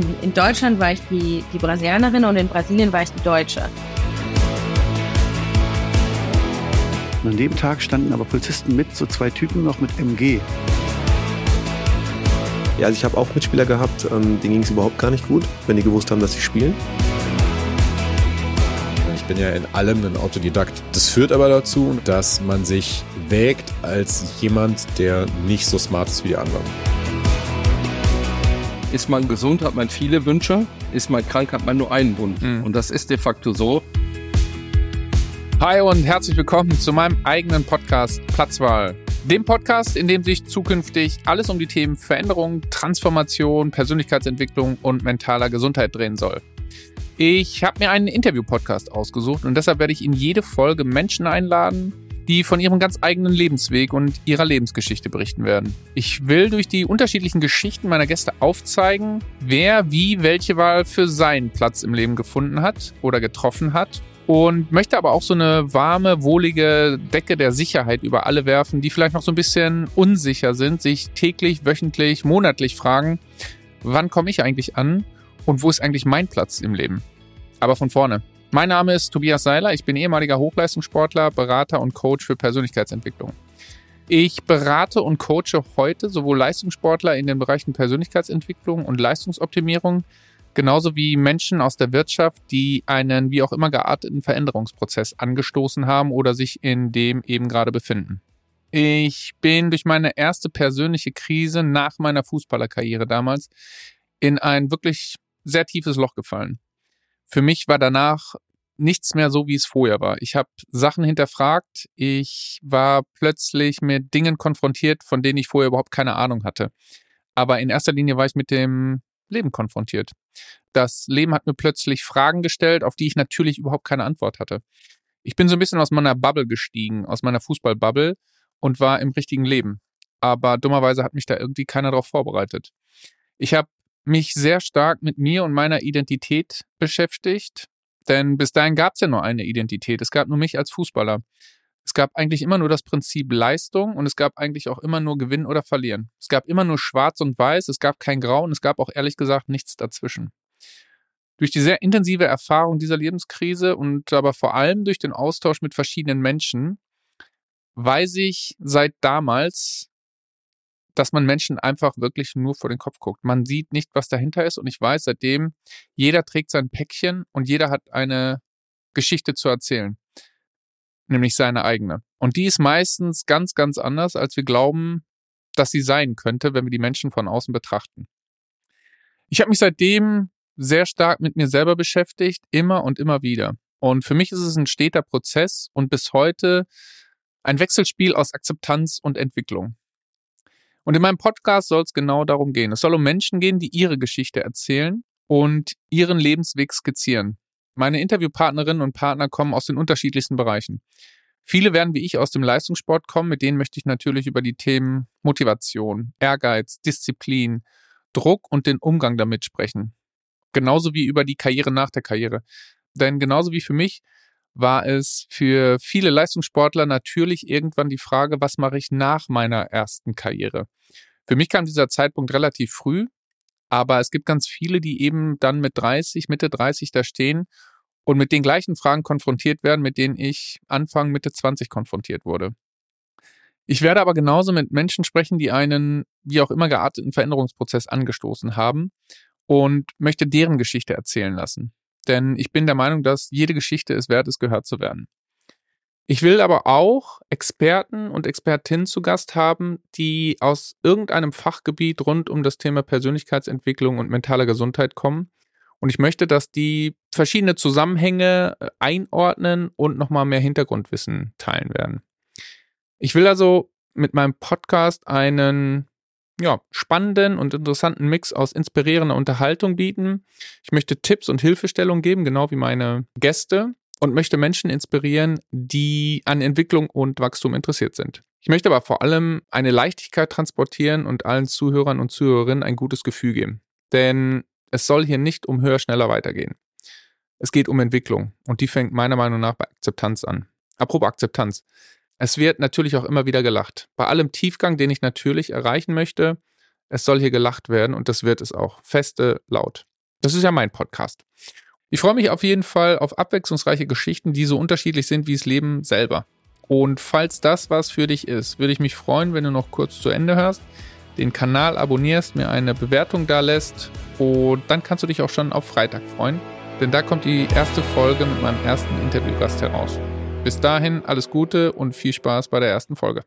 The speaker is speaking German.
in, in Deutschland war ich die, die Brasilianerin und in Brasilien war ich die Deutsche. Und an dem Tag standen aber Polizisten mit, so zwei Typen noch mit MG. Ja, also ich habe auch Mitspieler gehabt, ähm, denen ging es überhaupt gar nicht gut, wenn die gewusst haben, dass sie spielen. Ich bin ja in allem ein Autodidakt. Das führt aber dazu, dass man sich wägt als jemand, der nicht so smart ist wie die anderen. Ist man gesund, hat man viele Wünsche. Ist man krank, hat man nur einen Wunsch. Mhm. Und das ist de facto so. Hi und herzlich willkommen zu meinem eigenen Podcast Platzwahl. Dem Podcast, in dem sich zukünftig alles um die Themen Veränderung, Transformation, Persönlichkeitsentwicklung und mentaler Gesundheit drehen soll. Ich habe mir einen Interview-Podcast ausgesucht und deshalb werde ich in jede Folge Menschen einladen, die von ihrem ganz eigenen Lebensweg und ihrer Lebensgeschichte berichten werden. Ich will durch die unterschiedlichen Geschichten meiner Gäste aufzeigen, wer wie welche Wahl für seinen Platz im Leben gefunden hat oder getroffen hat und möchte aber auch so eine warme, wohlige Decke der Sicherheit über alle werfen, die vielleicht noch so ein bisschen unsicher sind, sich täglich, wöchentlich, monatlich fragen, wann komme ich eigentlich an und wo ist eigentlich mein Platz im Leben? Aber von vorne. Mein Name ist Tobias Seiler, ich bin ehemaliger Hochleistungssportler, Berater und Coach für Persönlichkeitsentwicklung. Ich berate und coache heute sowohl Leistungssportler in den Bereichen Persönlichkeitsentwicklung und Leistungsoptimierung, genauso wie Menschen aus der Wirtschaft, die einen wie auch immer gearteten Veränderungsprozess angestoßen haben oder sich in dem eben gerade befinden. Ich bin durch meine erste persönliche Krise nach meiner Fußballerkarriere damals in ein wirklich sehr tiefes Loch gefallen. Für mich war danach nichts mehr so, wie es vorher war. Ich habe Sachen hinterfragt, ich war plötzlich mit Dingen konfrontiert, von denen ich vorher überhaupt keine Ahnung hatte. Aber in erster Linie war ich mit dem Leben konfrontiert. Das Leben hat mir plötzlich Fragen gestellt, auf die ich natürlich überhaupt keine Antwort hatte. Ich bin so ein bisschen aus meiner Bubble gestiegen, aus meiner Fußballbubble und war im richtigen Leben. Aber dummerweise hat mich da irgendwie keiner darauf vorbereitet. Ich habe mich sehr stark mit mir und meiner Identität beschäftigt, denn bis dahin gab es ja nur eine Identität. Es gab nur mich als Fußballer. Es gab eigentlich immer nur das Prinzip Leistung und es gab eigentlich auch immer nur Gewinn oder Verlieren. Es gab immer nur Schwarz und Weiß, es gab kein Grau und es gab auch ehrlich gesagt nichts dazwischen. Durch die sehr intensive Erfahrung dieser Lebenskrise und aber vor allem durch den Austausch mit verschiedenen Menschen weiß ich seit damals, dass man Menschen einfach wirklich nur vor den Kopf guckt. Man sieht nicht, was dahinter ist und ich weiß seitdem, jeder trägt sein Päckchen und jeder hat eine Geschichte zu erzählen nämlich seine eigene. Und die ist meistens ganz, ganz anders, als wir glauben, dass sie sein könnte, wenn wir die Menschen von außen betrachten. Ich habe mich seitdem sehr stark mit mir selber beschäftigt, immer und immer wieder. Und für mich ist es ein steter Prozess und bis heute ein Wechselspiel aus Akzeptanz und Entwicklung. Und in meinem Podcast soll es genau darum gehen. Es soll um Menschen gehen, die ihre Geschichte erzählen und ihren Lebensweg skizzieren. Meine Interviewpartnerinnen und Partner kommen aus den unterschiedlichsten Bereichen. Viele werden wie ich aus dem Leistungssport kommen, mit denen möchte ich natürlich über die Themen Motivation, Ehrgeiz, Disziplin, Druck und den Umgang damit sprechen. Genauso wie über die Karriere nach der Karriere. Denn genauso wie für mich war es für viele Leistungssportler natürlich irgendwann die Frage, was mache ich nach meiner ersten Karriere? Für mich kam dieser Zeitpunkt relativ früh, aber es gibt ganz viele, die eben dann mit 30, Mitte 30 da stehen und mit den gleichen Fragen konfrontiert werden, mit denen ich Anfang, Mitte 20 konfrontiert wurde. Ich werde aber genauso mit Menschen sprechen, die einen, wie auch immer gearteten Veränderungsprozess angestoßen haben und möchte deren Geschichte erzählen lassen. Denn ich bin der Meinung, dass jede Geschichte es wert ist, gehört zu werden. Ich will aber auch Experten und Expertinnen zu Gast haben, die aus irgendeinem Fachgebiet rund um das Thema Persönlichkeitsentwicklung und mentale Gesundheit kommen. Und ich möchte, dass die verschiedene Zusammenhänge äh, einordnen und nochmal mehr Hintergrundwissen teilen werden. Ich will also mit meinem Podcast einen ja, spannenden und interessanten Mix aus inspirierender Unterhaltung bieten. Ich möchte Tipps und Hilfestellungen geben, genau wie meine Gäste und möchte Menschen inspirieren, die an Entwicklung und Wachstum interessiert sind. Ich möchte aber vor allem eine Leichtigkeit transportieren und allen Zuhörern und Zuhörerinnen ein gutes Gefühl geben. Denn es soll hier nicht um höher, schneller weitergehen. Es geht um Entwicklung und die fängt meiner Meinung nach bei Akzeptanz an. Apropos Akzeptanz. Es wird natürlich auch immer wieder gelacht. Bei allem Tiefgang, den ich natürlich erreichen möchte, es soll hier gelacht werden und das wird es auch. Feste, laut. Das ist ja mein Podcast. Ich freue mich auf jeden Fall auf abwechslungsreiche Geschichten, die so unterschiedlich sind wie das Leben selber. Und falls das was für dich ist, würde ich mich freuen, wenn du noch kurz zu Ende hörst, den Kanal abonnierst, mir eine Bewertung da lässt und dann kannst du dich auch schon auf Freitag freuen, denn da kommt die erste Folge mit meinem ersten Interviewgast heraus. Bis dahin alles Gute und viel Spaß bei der ersten Folge.